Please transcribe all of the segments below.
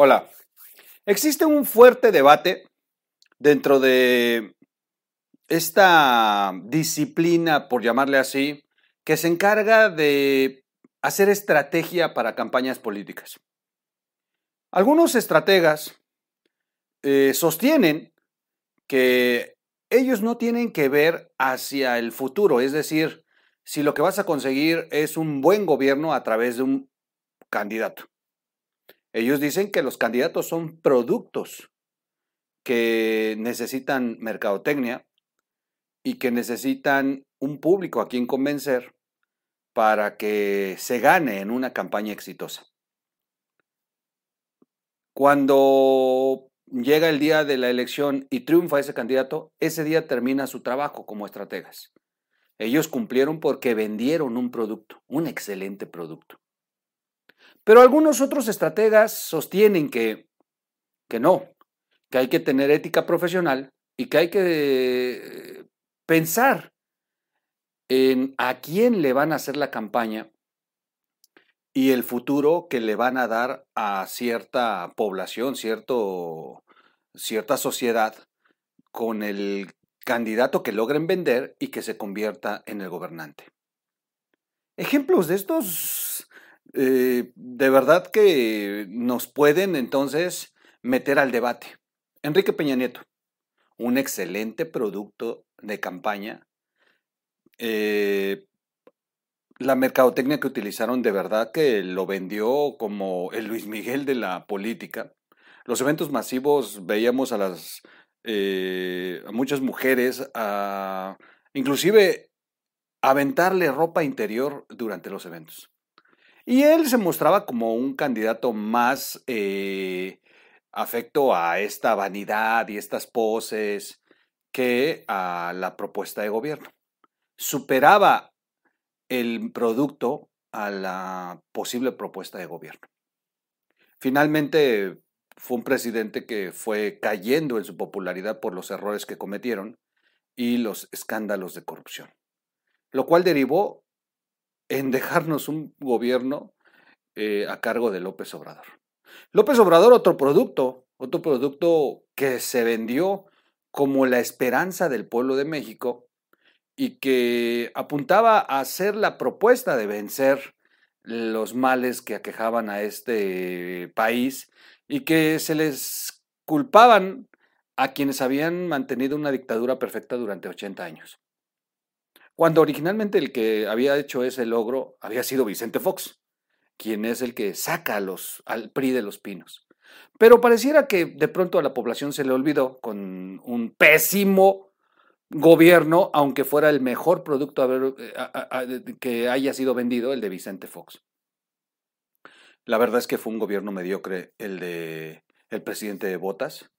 Hola. Existe un fuerte debate dentro de esta disciplina, por llamarle así, que se encarga de hacer estrategia para campañas políticas. Algunos estrategas eh, sostienen que ellos no tienen que ver hacia el futuro, es decir, si lo que vas a conseguir es un buen gobierno a través de un candidato. Ellos dicen que los candidatos son productos que necesitan mercadotecnia y que necesitan un público a quien convencer para que se gane en una campaña exitosa. Cuando llega el día de la elección y triunfa ese candidato, ese día termina su trabajo como estrategas. Ellos cumplieron porque vendieron un producto, un excelente producto. Pero algunos otros estrategas sostienen que, que no, que hay que tener ética profesional y que hay que pensar en a quién le van a hacer la campaña y el futuro que le van a dar a cierta población, cierto, cierta sociedad con el candidato que logren vender y que se convierta en el gobernante. Ejemplos de estos eh, de verdad que nos pueden entonces meter al debate. Enrique Peña Nieto, un excelente producto de campaña. Eh, la mercadotecnia que utilizaron de verdad que lo vendió como el Luis Miguel de la política. Los eventos masivos veíamos a las eh, muchas mujeres a inclusive aventarle ropa interior durante los eventos. Y él se mostraba como un candidato más eh, afecto a esta vanidad y estas poses que a la propuesta de gobierno. Superaba el producto a la posible propuesta de gobierno. Finalmente fue un presidente que fue cayendo en su popularidad por los errores que cometieron y los escándalos de corrupción, lo cual derivó en dejarnos un gobierno eh, a cargo de López Obrador. López Obrador, otro producto, otro producto que se vendió como la esperanza del pueblo de México y que apuntaba a hacer la propuesta de vencer los males que aquejaban a este país y que se les culpaban a quienes habían mantenido una dictadura perfecta durante 80 años. Cuando originalmente el que había hecho ese logro había sido Vicente Fox, quien es el que saca los, al PRI de los pinos. Pero pareciera que de pronto a la población se le olvidó con un pésimo gobierno, aunque fuera el mejor producto eh, que haya sido vendido, el de Vicente Fox. La verdad es que fue un gobierno mediocre el de el presidente de Botas,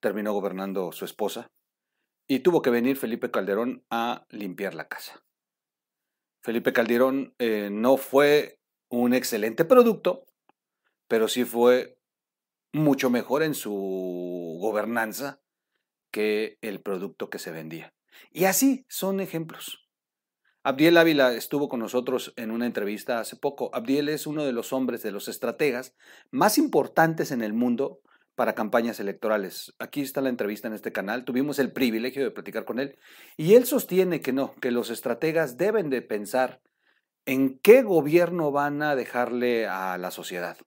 terminó gobernando su esposa, y tuvo que venir Felipe Calderón a limpiar la casa. Felipe Calderón eh, no fue un excelente producto, pero sí fue mucho mejor en su gobernanza que el producto que se vendía. Y así son ejemplos. Abdiel Ávila estuvo con nosotros en una entrevista hace poco. Abdiel es uno de los hombres, de los estrategas más importantes en el mundo para campañas electorales. Aquí está la entrevista en este canal. Tuvimos el privilegio de platicar con él y él sostiene que no, que los estrategas deben de pensar en qué gobierno van a dejarle a la sociedad.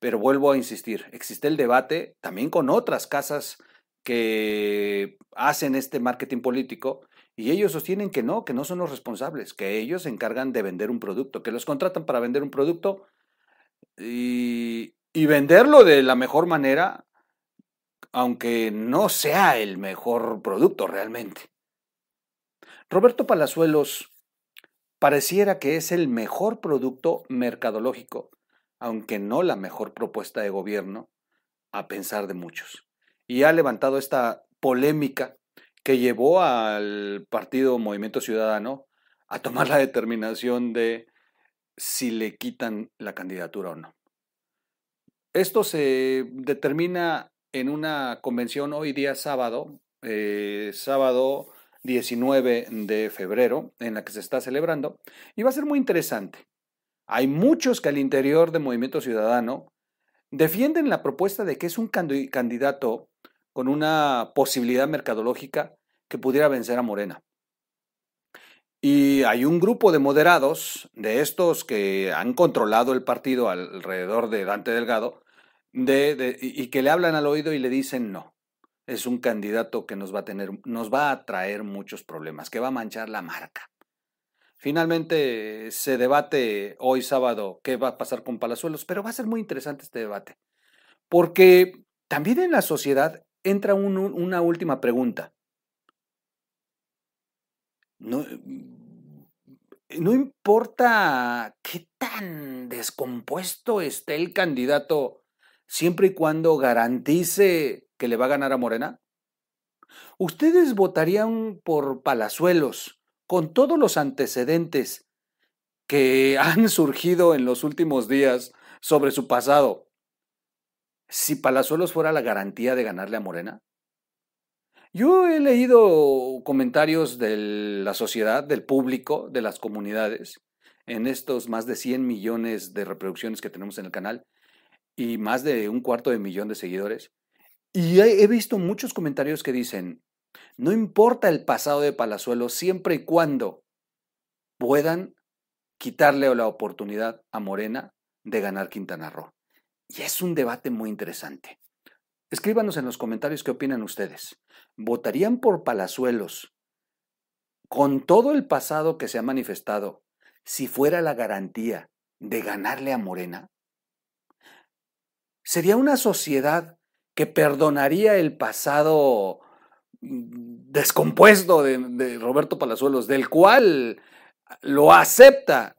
Pero vuelvo a insistir, existe el debate también con otras casas que hacen este marketing político y ellos sostienen que no, que no son los responsables, que ellos se encargan de vender un producto, que los contratan para vender un producto y, y venderlo de la mejor manera, aunque no sea el mejor producto realmente. Roberto Palazuelos pareciera que es el mejor producto mercadológico, aunque no la mejor propuesta de gobierno, a pensar de muchos. Y ha levantado esta polémica que llevó al partido Movimiento Ciudadano a tomar la determinación de si le quitan la candidatura o no. Esto se determina en una convención hoy día sábado, eh, sábado 19 de febrero, en la que se está celebrando, y va a ser muy interesante. Hay muchos que al interior del Movimiento Ciudadano defienden la propuesta de que es un candidato con una posibilidad mercadológica que pudiera vencer a Morena. Y hay un grupo de moderados, de estos que han controlado el partido alrededor de Dante Delgado, y que le hablan al oído y le dicen no. Es un candidato que nos va a tener, nos va a traer muchos problemas, que va a manchar la marca. Finalmente se debate hoy sábado qué va a pasar con Palazuelos, pero va a ser muy interesante este debate, porque también en la sociedad entra una última pregunta. No, no importa qué tan descompuesto esté el candidato, siempre y cuando garantice que le va a ganar a Morena. ¿Ustedes votarían por Palazuelos? con todos los antecedentes que han surgido en los últimos días sobre su pasado, si Palazuelos fuera la garantía de ganarle a Morena? Yo he leído comentarios de la sociedad, del público, de las comunidades, en estos más de 100 millones de reproducciones que tenemos en el canal y más de un cuarto de millón de seguidores. Y he visto muchos comentarios que dicen, no importa el pasado de Palazuelos siempre y cuando puedan quitarle la oportunidad a Morena de ganar Quintana Roo. Y es un debate muy interesante. Escríbanos en los comentarios qué opinan ustedes. ¿Votarían por Palazuelos con todo el pasado que se ha manifestado si fuera la garantía de ganarle a Morena? ¿Sería una sociedad que perdonaría el pasado descompuesto de, Roberto Palazuelos, del cual lo acepta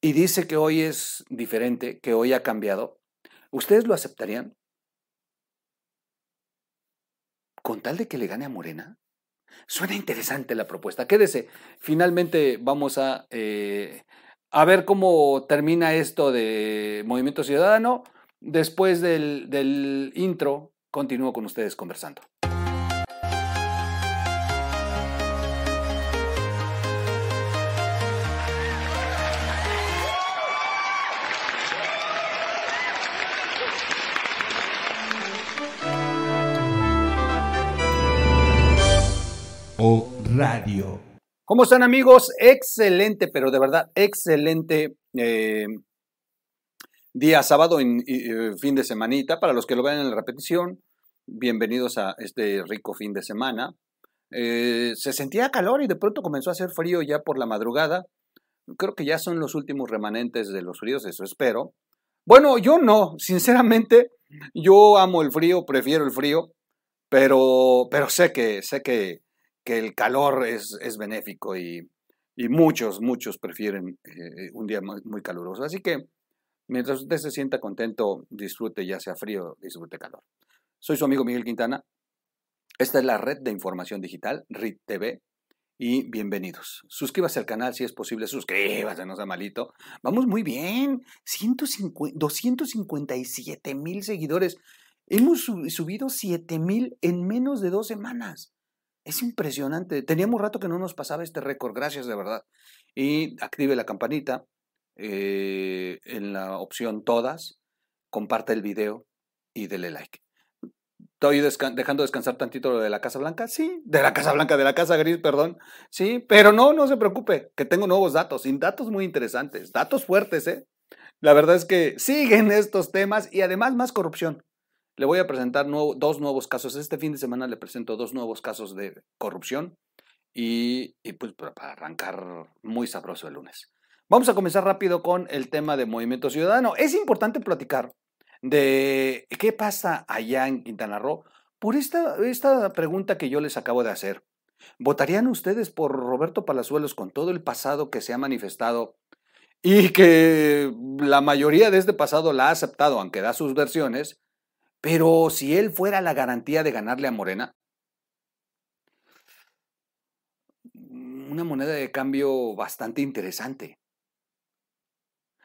y dice que hoy es diferente, que hoy ha cambiado, ¿ustedes lo aceptarían? ¿Con tal de que le gane a Morena? Suena interesante la propuesta. Quédese. Finalmente vamos a, eh, a ver cómo termina esto de Movimiento Ciudadano. Después del, del intro, continúo con ustedes conversando. ¿Cómo están amigos? Excelente, pero de verdad, excelente eh, día sábado, en, eh, fin de semanita. Para los que lo vean en la repetición, bienvenidos a este rico fin de semana. Eh, se sentía calor y de pronto comenzó a hacer frío ya por la madrugada. Creo que ya son los últimos remanentes de los fríos, eso espero. Bueno, yo no, sinceramente, yo amo el frío, prefiero el frío, pero, pero sé que, sé que que el calor es, es benéfico y, y, muchos, muchos prefieren eh, un día muy, caluroso. Así que mientras usted se sienta contento, disfrute ya sea frío, disfrute calor. Soy su amigo Miguel Quintana. Esta es la red de información digital, RIT TV, y bienvenidos. Suscríbase al canal si es posible, suscríbase, no sea malito. Vamos muy bien, 150, 257 mil seguidores. Hemos subido 7 mil en menos de dos semanas. Es impresionante. Teníamos rato que no nos pasaba este récord. Gracias de verdad. Y active la campanita eh, en la opción todas. Comparte el video y dele like. ¿Estoy dejando descansar tantito lo de la Casa Blanca? Sí, de la Casa Blanca, de la Casa Gris, perdón. Sí, pero no, no se preocupe, que tengo nuevos datos, sin datos muy interesantes, datos fuertes, ¿eh? La verdad es que siguen estos temas y además más corrupción. Le voy a presentar dos nuevos casos. Este fin de semana le presento dos nuevos casos de corrupción y, pues para arrancar muy sabroso el lunes. Vamos a comenzar rápido con el tema de Movimiento Ciudadano. Es importante platicar de qué pasa allá en Quintana Roo por esta, esta pregunta que yo les acabo de hacer. ¿Votarían ustedes por Roberto Palazuelos con todo el pasado que se ha manifestado y que la mayoría de este pasado la ha aceptado, aunque da sus versiones? Pero si él fuera la garantía de ganarle a Morena, una moneda de cambio bastante interesante.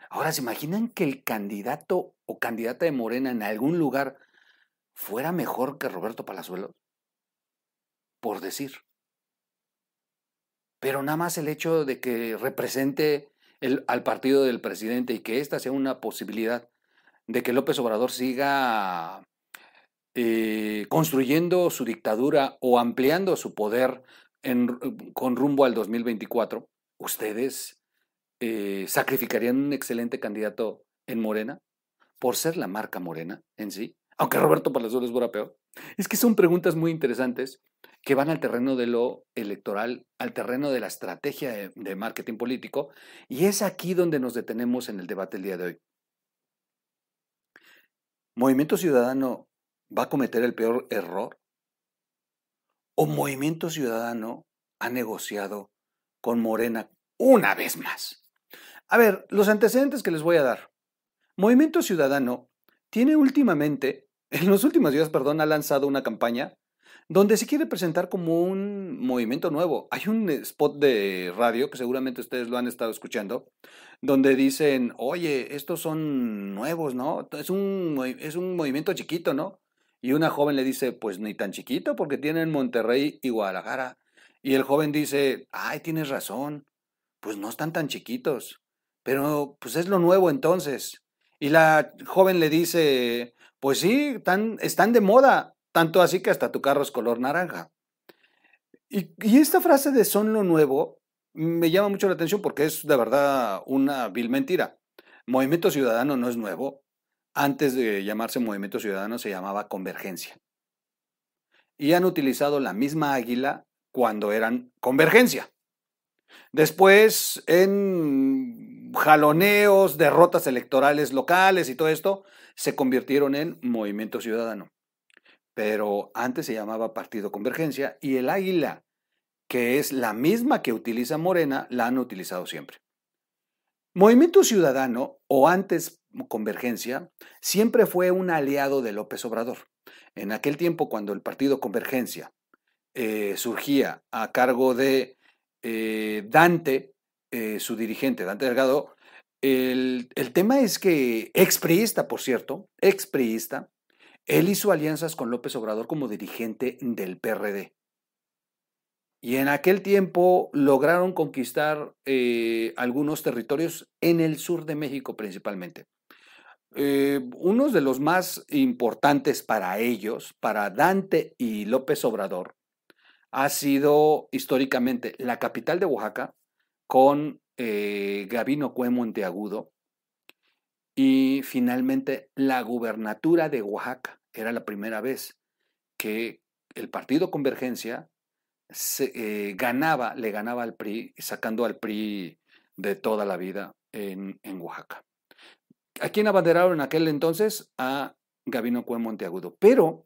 Ahora, ¿se imaginan que el candidato o candidata de Morena en algún lugar fuera mejor que Roberto Palazuelos? Por decir. Pero nada más el hecho de que represente al partido del presidente y que esta sea una posibilidad de que López Obrador siga eh, construyendo su dictadura o ampliando su poder con rumbo al 2024, ¿ustedes eh, sacrificarían un excelente candidato en Morena por ser la marca Morena en sí? Aunque Roberto Palazuelos fuera peor. Es que son preguntas muy interesantes que van al terreno de lo electoral, al terreno de la estrategia de marketing político, y es aquí donde nos detenemos en el debate el día de hoy. ¿Movimiento Ciudadano va a cometer el peor error? ¿O Movimiento Ciudadano ha negociado con Morena una vez más? A ver, los antecedentes que les voy a dar. Movimiento Ciudadano tiene últimamente, en los últimos días, perdón, ha lanzado una campaña donde se quiere presentar como un movimiento nuevo. Hay un spot de radio que seguramente ustedes lo han estado escuchando, donde dicen, oye, estos son nuevos, ¿no? Es un, es un movimiento chiquito, ¿no? Y una joven le dice, pues ni tan chiquito porque tienen Monterrey y Guadalajara. Y el joven dice, ay, tienes razón, pues no están tan chiquitos, pero pues es lo nuevo entonces. Y la joven le dice, pues sí, están, de moda, tanto así que hasta tu carro es color naranja. Y, esta frase de son lo nuevo me llama mucho la atención porque es de verdad una vil mentira. Movimiento Ciudadano no es nuevo. Antes de llamarse Movimiento Ciudadano se llamaba Convergencia. Y han utilizado la misma águila cuando eran Convergencia. Después, en jaloneos, derrotas electorales locales y todo esto, se convirtieron en Movimiento Ciudadano pero antes se llamaba Partido Convergencia y el águila, que es la misma que utiliza Morena, la han utilizado siempre. Movimiento Ciudadano, o antes Convergencia, siempre fue un aliado de López Obrador. En aquel tiempo, cuando el Partido Convergencia eh, surgía a cargo de eh, Dante, eh, su dirigente, Dante Delgado, el, el tema es que, expriista, por cierto, expriista, él hizo alianzas con López Obrador como dirigente del PRD. Y en aquel tiempo lograron conquistar eh, algunos territorios en el sur de México principalmente. Eh, uno de los más importantes para ellos, para Dante y López Obrador, ha sido históricamente la capital de Oaxaca con eh, Gabino Cue Monteagudo y finalmente la gubernatura de Oaxaca era la primera vez que el partido Convergencia eh, ganaba, le ganaba al PRI, sacando al PRI de toda la vida en, Oaxaca. ¿A quién abanderaron en aquel entonces? A Gabino Cue Monteagudo. Pero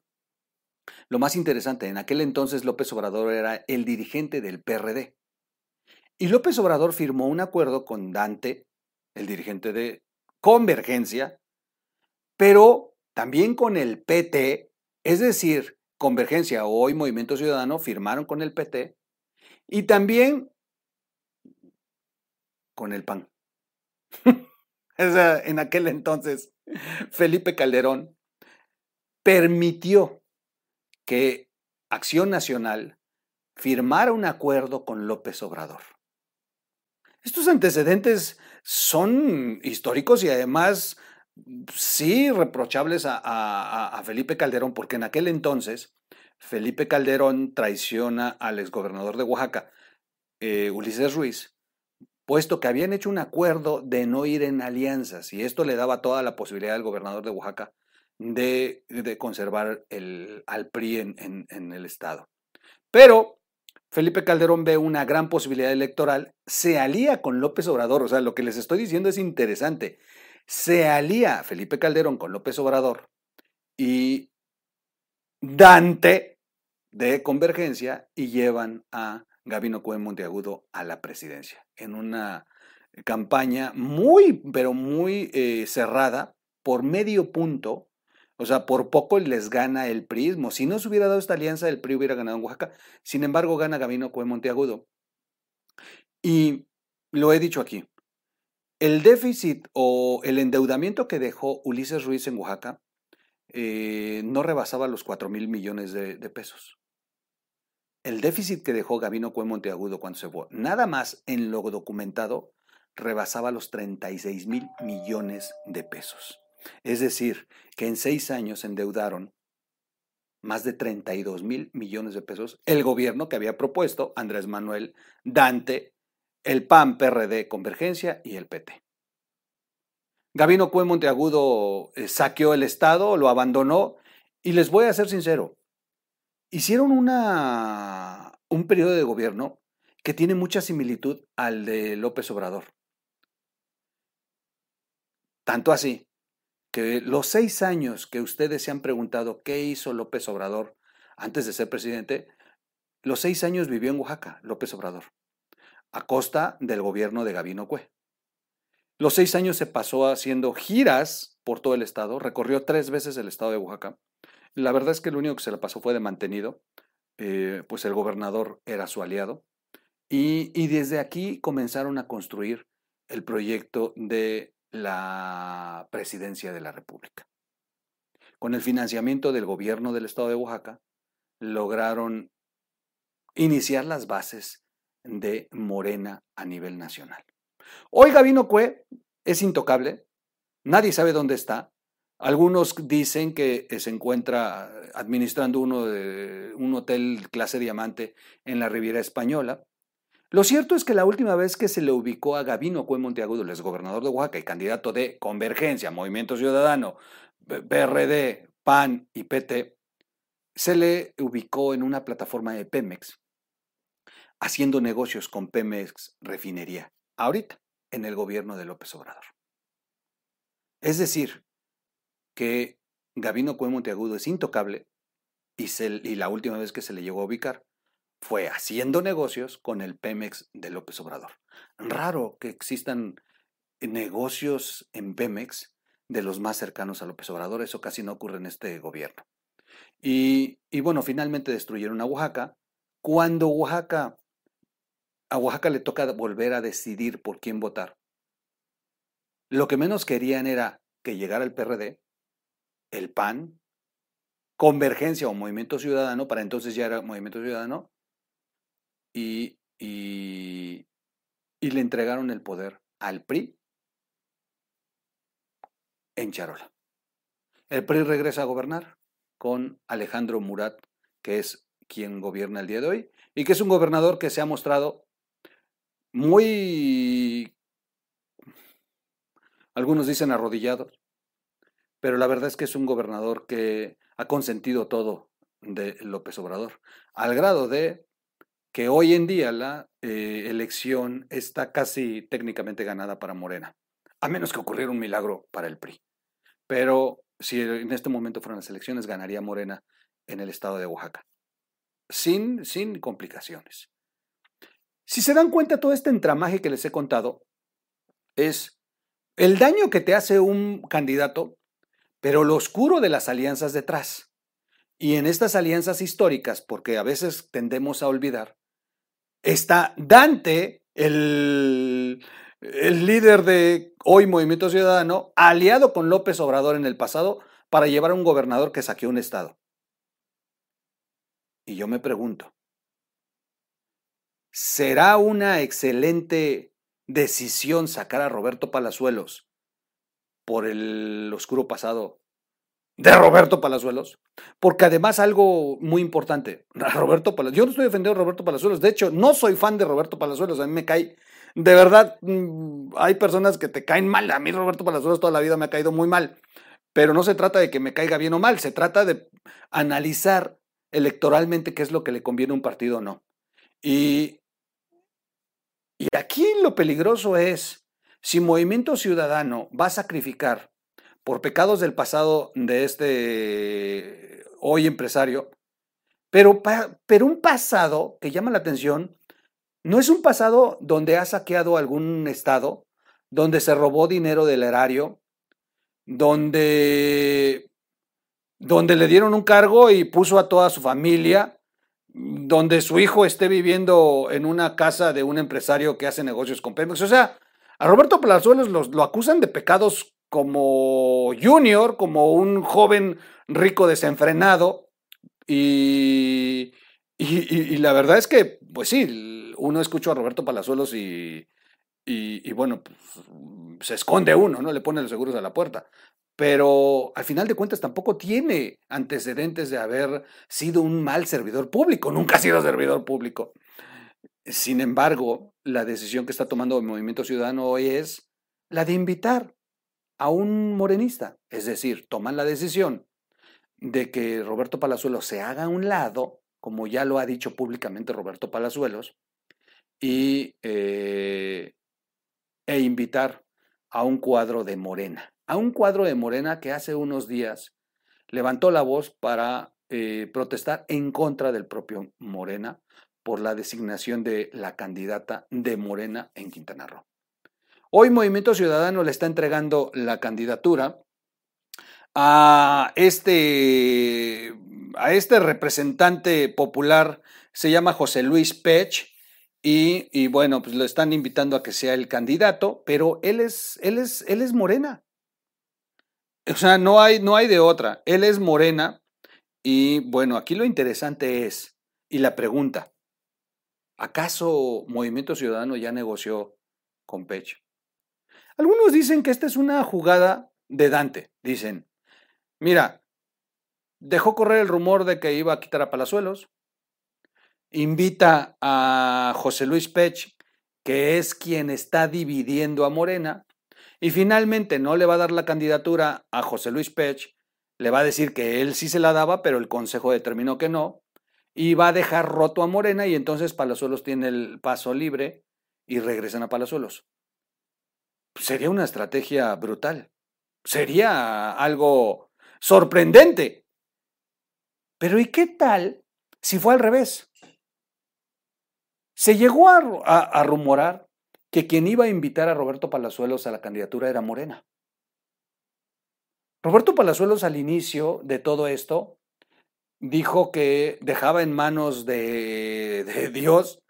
lo más interesante, en aquel entonces López Obrador era el dirigente del PRD. Y López Obrador firmó un acuerdo con Dante, el dirigente de Convergencia, pero también con el PT, es decir, Convergencia hoy Movimiento Ciudadano firmaron con el PT y también con el PAN. en aquel entonces, Felipe Calderón permitió que Acción Nacional firmara un acuerdo con López Obrador. Estos antecedentes son históricos y además sí reprochables a, Felipe Calderón, porque en aquel entonces Felipe Calderón traiciona al exgobernador de Oaxaca, eh, Ulises Ruiz, puesto que habían hecho un acuerdo de no ir en alianzas, y esto le daba toda la posibilidad al gobernador de Oaxaca de, conservar el, al PRI en, en el Estado. Pero Felipe Calderón ve una gran posibilidad electoral, se alía con López Obrador, o sea, lo que les estoy diciendo es interesante se alía Felipe Calderón con López Obrador y Dante de Convergencia y llevan a Gabino Cuen Monteagudo a la presidencia en una campaña muy, pero muy eh, cerrada por medio punto. O sea, por poco les gana el prismo. Si no se hubiera dado esta alianza, el PRI hubiera ganado en Oaxaca. Sin embargo, gana Gabino Cuen Monteagudo. Y lo he dicho aquí, el déficit o el endeudamiento que dejó Ulises Ruiz en Oaxaca eh, no rebasaba los 4 mil millones de, pesos. El déficit que dejó Gabino Cue Monteagudo cuando se fue, nada más en lo documentado, rebasaba los 36 mil millones de pesos. Es decir, que en seis años endeudaron más de 32 mil millones de pesos el gobierno que había propuesto Andrés Manuel Dante, el PAN, PRD, Convergencia y el PT. Gabino Cue Monteagudo eh, saqueó el Estado, lo abandonó y les voy a ser sincero, hicieron una, un periodo de gobierno que tiene mucha similitud al de López Obrador. Tanto así que los seis años que ustedes se han preguntado qué hizo López Obrador antes de ser presidente, los seis años vivió en Oaxaca, López Obrador, a costa del gobierno de Gabino Cue. Los seis años se pasó haciendo giras por todo el estado, recorrió tres veces el estado de Oaxaca. La verdad es que lo único que se le pasó fue de mantenido, eh, pues el gobernador era su aliado. Y, y desde aquí comenzaron a construir el proyecto de la presidencia de la República. Con el financiamiento del gobierno del estado de Oaxaca, lograron iniciar las bases de Morena a nivel nacional. Hoy Gabino Cue es intocable, nadie sabe dónde está. Algunos dicen que se encuentra administrando uno de, un hotel clase diamante en la Riviera Española. Lo cierto es que la última vez que se le ubicó a Gabino Cue Monteagudo, el exgobernador de Oaxaca y candidato de Convergencia, Movimiento Ciudadano, PRD, PAN y PT, se le ubicó en una plataforma de Pemex, haciendo negocios con Pemex Refinería, ahorita, en el gobierno de López Obrador. Es decir, que Gabino Cue Monteagudo es intocable y, y la última vez que se le llegó a ubicar fue haciendo negocios con el Pemex de López Obrador. Raro que existan negocios en Pemex de los más cercanos a López Obrador, eso casi no ocurre en este gobierno. Y, y bueno, finalmente destruyeron a Oaxaca. Cuando Oaxaca, a Oaxaca le toca volver a decidir por quién votar, lo que menos querían era que llegara el PRD, el PAN, Convergencia o Movimiento Ciudadano, para entonces ya era Movimiento Ciudadano, y, y, le entregaron el poder al PRI en Charola. El PRI regresa a gobernar con Alejandro Murat, que es quien gobierna el día de hoy, y que es un gobernador que se ha mostrado muy, algunos dicen arrodillado, pero la verdad es que es un gobernador que ha consentido todo de López Obrador, al grado de que hoy en día la eh, elección está casi técnicamente ganada para Morena, a menos que ocurriera un milagro para el PRI. Pero si en este momento fueran las elecciones, ganaría Morena en el estado de Oaxaca, sin, sin complicaciones. Si se dan cuenta, todo este entramaje que les he contado es el daño que te hace un candidato, pero lo oscuro de las alianzas detrás. Y en estas alianzas históricas, porque a veces tendemos a olvidar, está Dante, el, líder de hoy Movimiento Ciudadano, aliado con López Obrador en el pasado para llevar a un gobernador que saqueó un estado. Y yo me pregunto, ¿será una excelente decisión sacar a Roberto Palazuelos por el oscuro pasado de Roberto Palazuelos, porque además algo muy importante, Roberto Palazuelos, yo no estoy defendiendo a Roberto Palazuelos, de hecho no soy fan de Roberto Palazuelos, a mí me cae, de verdad, mm, hay personas que te caen mal, a mí Roberto Palazuelos toda la vida me ha caído muy mal, pero no se trata de que me caiga bien o mal, se trata de analizar electoralmente qué es lo que le conviene a un partido o no. Y, y aquí lo peligroso es, si Movimiento Ciudadano va a sacrificar por pecados del pasado de este hoy empresario, pero, pero un pasado que llama la atención, no es un pasado donde ha saqueado algún estado, donde se robó dinero del erario, donde, donde le dieron un cargo y puso a toda su familia, donde su hijo esté viviendo en una casa de un empresario que hace negocios con Pemex. O sea, a Roberto Palazuelos lo acusan de pecados como junior, como un joven rico desenfrenado. Y, y, la verdad es que, pues sí, uno escuchó a Roberto Palazuelos y, y, bueno, pues, se esconde uno, ¿no? Le pone los seguros a la puerta. Pero al final de cuentas tampoco tiene antecedentes de haber sido un mal servidor público, nunca ha sido servidor público. Sin embargo, la decisión que está tomando el Movimiento Ciudadano hoy es la de invitar a un morenista, es decir, toman la decisión de que Roberto Palazuelos se haga a un lado, como ya lo ha dicho públicamente Roberto Palazuelos, y, eh, e invitar a un cuadro de Morena, a un cuadro de Morena que hace unos días levantó la voz para eh, protestar en contra del propio Morena por la designación de la candidata de Morena en Quintana Roo. Hoy Movimiento Ciudadano le está entregando la candidatura a este, a este representante popular, se llama José Luis Pech, y, bueno, pues lo están invitando a que sea el candidato, pero él es, él es, él es morena. O sea, no hay, no hay de otra. Él es morena. Y bueno, aquí lo interesante es, y la pregunta, ¿acaso Movimiento Ciudadano ya negoció con Pech? Algunos dicen que esta es una jugada de Dante. Dicen, Mira, dejó correr el rumor de que iba a quitar a Palazuelos, invita a José Luis Pech, que es quien está dividiendo a Morena, y finalmente no le va a dar la candidatura a José Luis Pech, le va a decir que él sí se la daba, pero el Consejo determinó que no, y va a dejar roto a Morena y entonces Palazuelos tiene el paso libre y regresan a Palazuelos. Sería una estrategia brutal. Sería algo sorprendente. Pero ¿y qué tal si fue al revés? Se llegó a, rumorar que quien iba a invitar a Roberto Palazuelos a la candidatura era Morena. Roberto Palazuelos al inicio de todo esto dijo que dejaba en manos de, de, Dios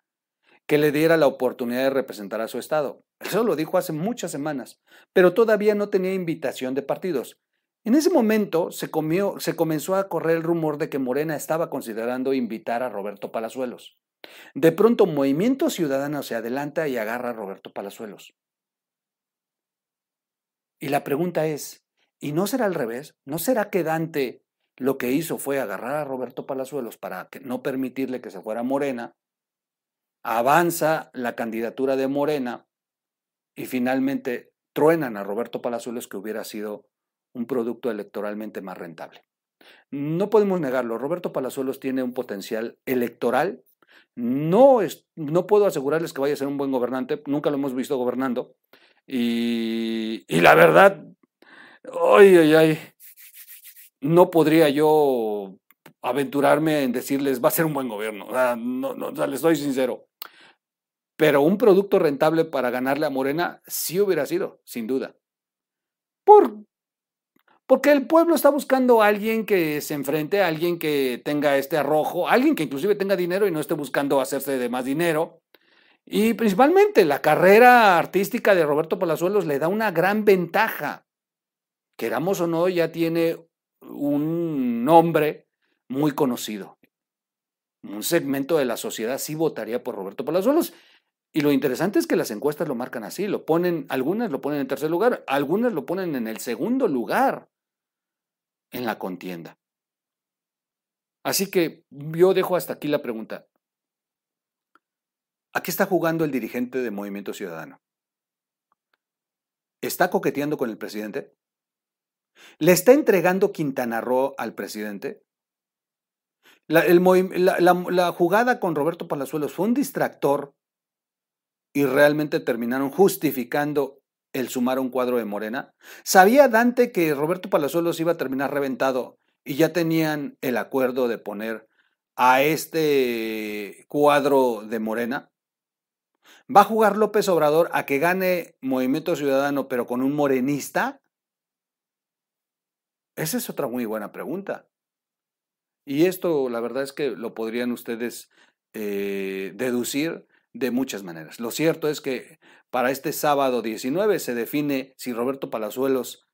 que le diera la oportunidad de representar a su estado. Eso lo dijo hace muchas semanas, pero todavía no tenía invitación de partidos. En ese momento se, se comenzó a correr el rumor de que Morena estaba considerando invitar a Roberto Palazuelos. De pronto Movimiento Ciudadano se adelanta y agarra a Roberto Palazuelos. Y la pregunta es, ¿y no será al revés? ¿No será que Dante lo que hizo fue agarrar a Roberto Palazuelos para no permitirle que se fuera Morena? Avanza la candidatura de Morena y finalmente truenan a Roberto Palazuelos que hubiera sido un producto electoralmente más rentable. No podemos negarlo, Roberto Palazuelos tiene un potencial electoral. No, es, no puedo asegurarles que vaya a ser un buen gobernante, nunca lo hemos visto gobernando. Y, la verdad, ay, ay, ay, no podría yo aventurarme en decirles va a ser un buen gobierno. no, no, les doy sincero. Pero un producto rentable para ganarle a Morena sí hubiera sido, sin duda. Por porque el pueblo está buscando a alguien que se enfrente, a alguien que tenga este arrojo, alguien que inclusive tenga dinero y no esté buscando hacerse de más dinero. Y principalmente la carrera artística de Roberto Palazuelos le da una gran ventaja. Queramos o no, ya tiene un nombre muy conocido. Un segmento de la sociedad sí votaría por Roberto Palazuelos. Y lo interesante es que las encuestas lo marcan así, lo ponen, algunas lo ponen en tercer lugar, algunas lo ponen en el segundo lugar en la contienda. Así que yo dejo hasta aquí la pregunta. ¿A qué está jugando el dirigente de Movimiento Ciudadano? ¿Está coqueteando con el presidente? ¿Le está entregando Quintana Roo al presidente? La, la, jugada con Roberto Palazuelos fue un distractor y realmente terminaron justificando el sumar un cuadro de Morena? ¿Sabía Dante que Roberto Palazuelos iba a terminar reventado y ya tenían el acuerdo de poner a este cuadro de Morena? ¿Va a jugar López Obrador a que gane Movimiento Ciudadano pero con un morenista? Esa es otra muy buena pregunta. Y esto, la verdad es que lo podrían ustedes eh, deducir de muchas maneras. Lo cierto es que para este sábado 19 se define si Roberto Palazuelos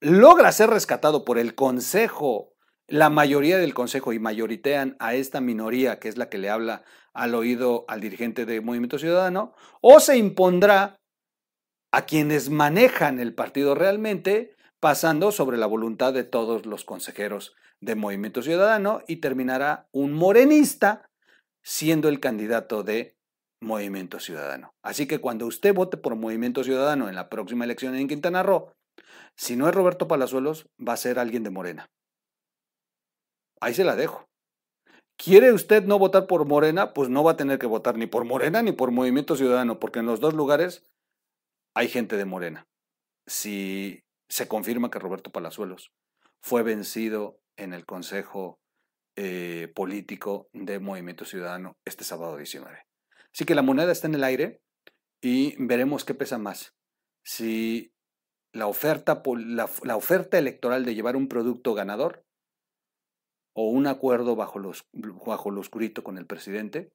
logra ser rescatado por el Consejo, la mayoría del Consejo y mayoritean a esta minoría que es la que le habla al oído al dirigente de Movimiento Ciudadano, o se impondrá a quienes manejan el partido realmente pasando sobre la voluntad de todos los consejeros de Movimiento Ciudadano y terminará un morenista siendo el candidato de Movimiento Ciudadano. Así que cuando usted vote por Movimiento Ciudadano en la próxima elección en Quintana Roo, si no es Roberto Palazuelos, va a ser alguien de Morena. Ahí se la dejo. ¿Quiere usted no votar por Morena? Pues no va a tener que votar ni por Morena ni por Movimiento Ciudadano, porque en los dos lugares hay gente de Morena. Si se confirma que Roberto Palazuelos fue vencido en el Consejo eh, Político de Movimiento Ciudadano este sábado 19. Así que la moneda está en el aire y veremos qué pesa más. Si la oferta, la oferta electoral de llevar un producto ganador o un acuerdo bajo, los, bajo lo oscurito con el presidente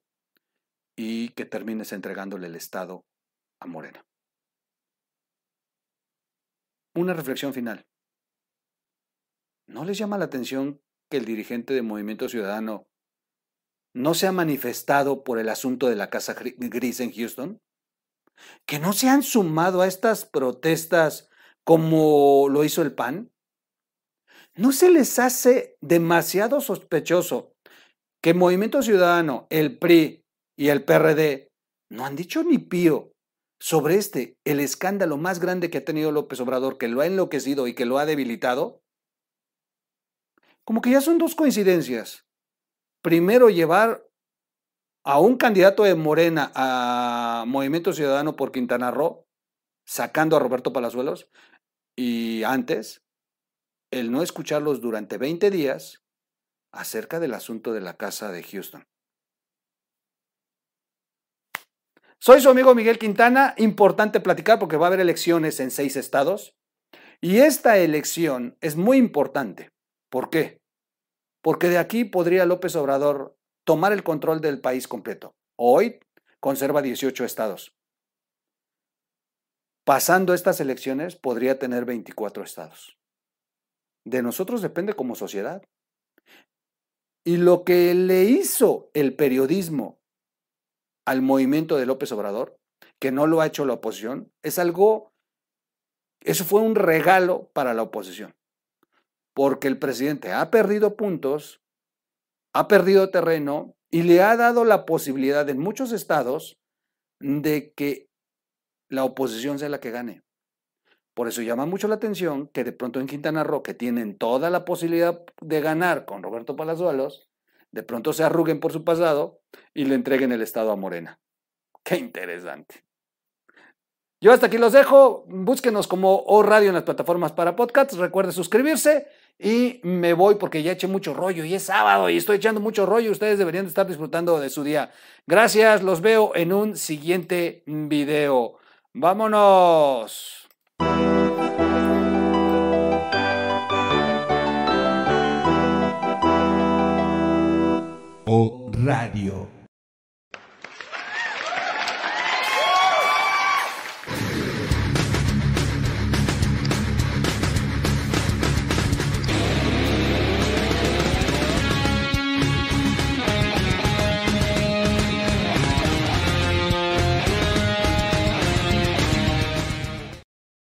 y que termines entregándole el Estado a Morena. Una reflexión final. ¿No les llama la atención que el dirigente de Movimiento Ciudadano no se ha manifestado por el asunto de la Casa Gris en Houston? ¿Que no se han sumado a estas protestas como lo hizo el PAN? ¿No se les hace demasiado sospechoso que Movimiento Ciudadano, el PRI y el PRD no han dicho ni pío sobre este, el escándalo más grande que ha tenido López Obrador, que lo ha enloquecido y que lo ha debilitado? Como que ya son dos coincidencias. Primero, llevar a un candidato de Morena a Movimiento Ciudadano por Quintana Roo, sacando a Roberto Palazuelos, y antes, el no escucharlos durante 20 días acerca del asunto de la casa de Houston. Soy su amigo Miguel Quintana, importante platicar porque va a haber elecciones en seis estados y esta elección es muy importante. ¿Por qué? Porque de aquí podría López Obrador tomar el control del país completo. Hoy conserva 18 estados. Pasando estas elecciones podría tener 24 estados. De nosotros depende como sociedad. Y lo que le hizo el periodismo al movimiento de López Obrador, que no lo ha hecho la oposición, es algo, eso fue un regalo para la oposición, porque el presidente ha perdido puntos, ha perdido terreno y le ha dado la posibilidad en muchos estados de que la oposición sea la que gane. Por eso llama mucho la atención que de pronto en Quintana Roo, que tienen toda la posibilidad de ganar con Roberto Palazuelos, de pronto se arruguen por su pasado y le entreguen el Estado a Morena. Qué interesante. Yo hasta aquí los dejo. Búsquenos como O Radio en las plataformas para podcasts. Recuerde suscribirse y me voy porque ya eché mucho rollo y es sábado y estoy echando mucho rollo. Ustedes deberían estar disfrutando de su día. Gracias, los veo en un siguiente video. ¡Vámonos! O Radio.